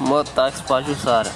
mototáxi para Jussara.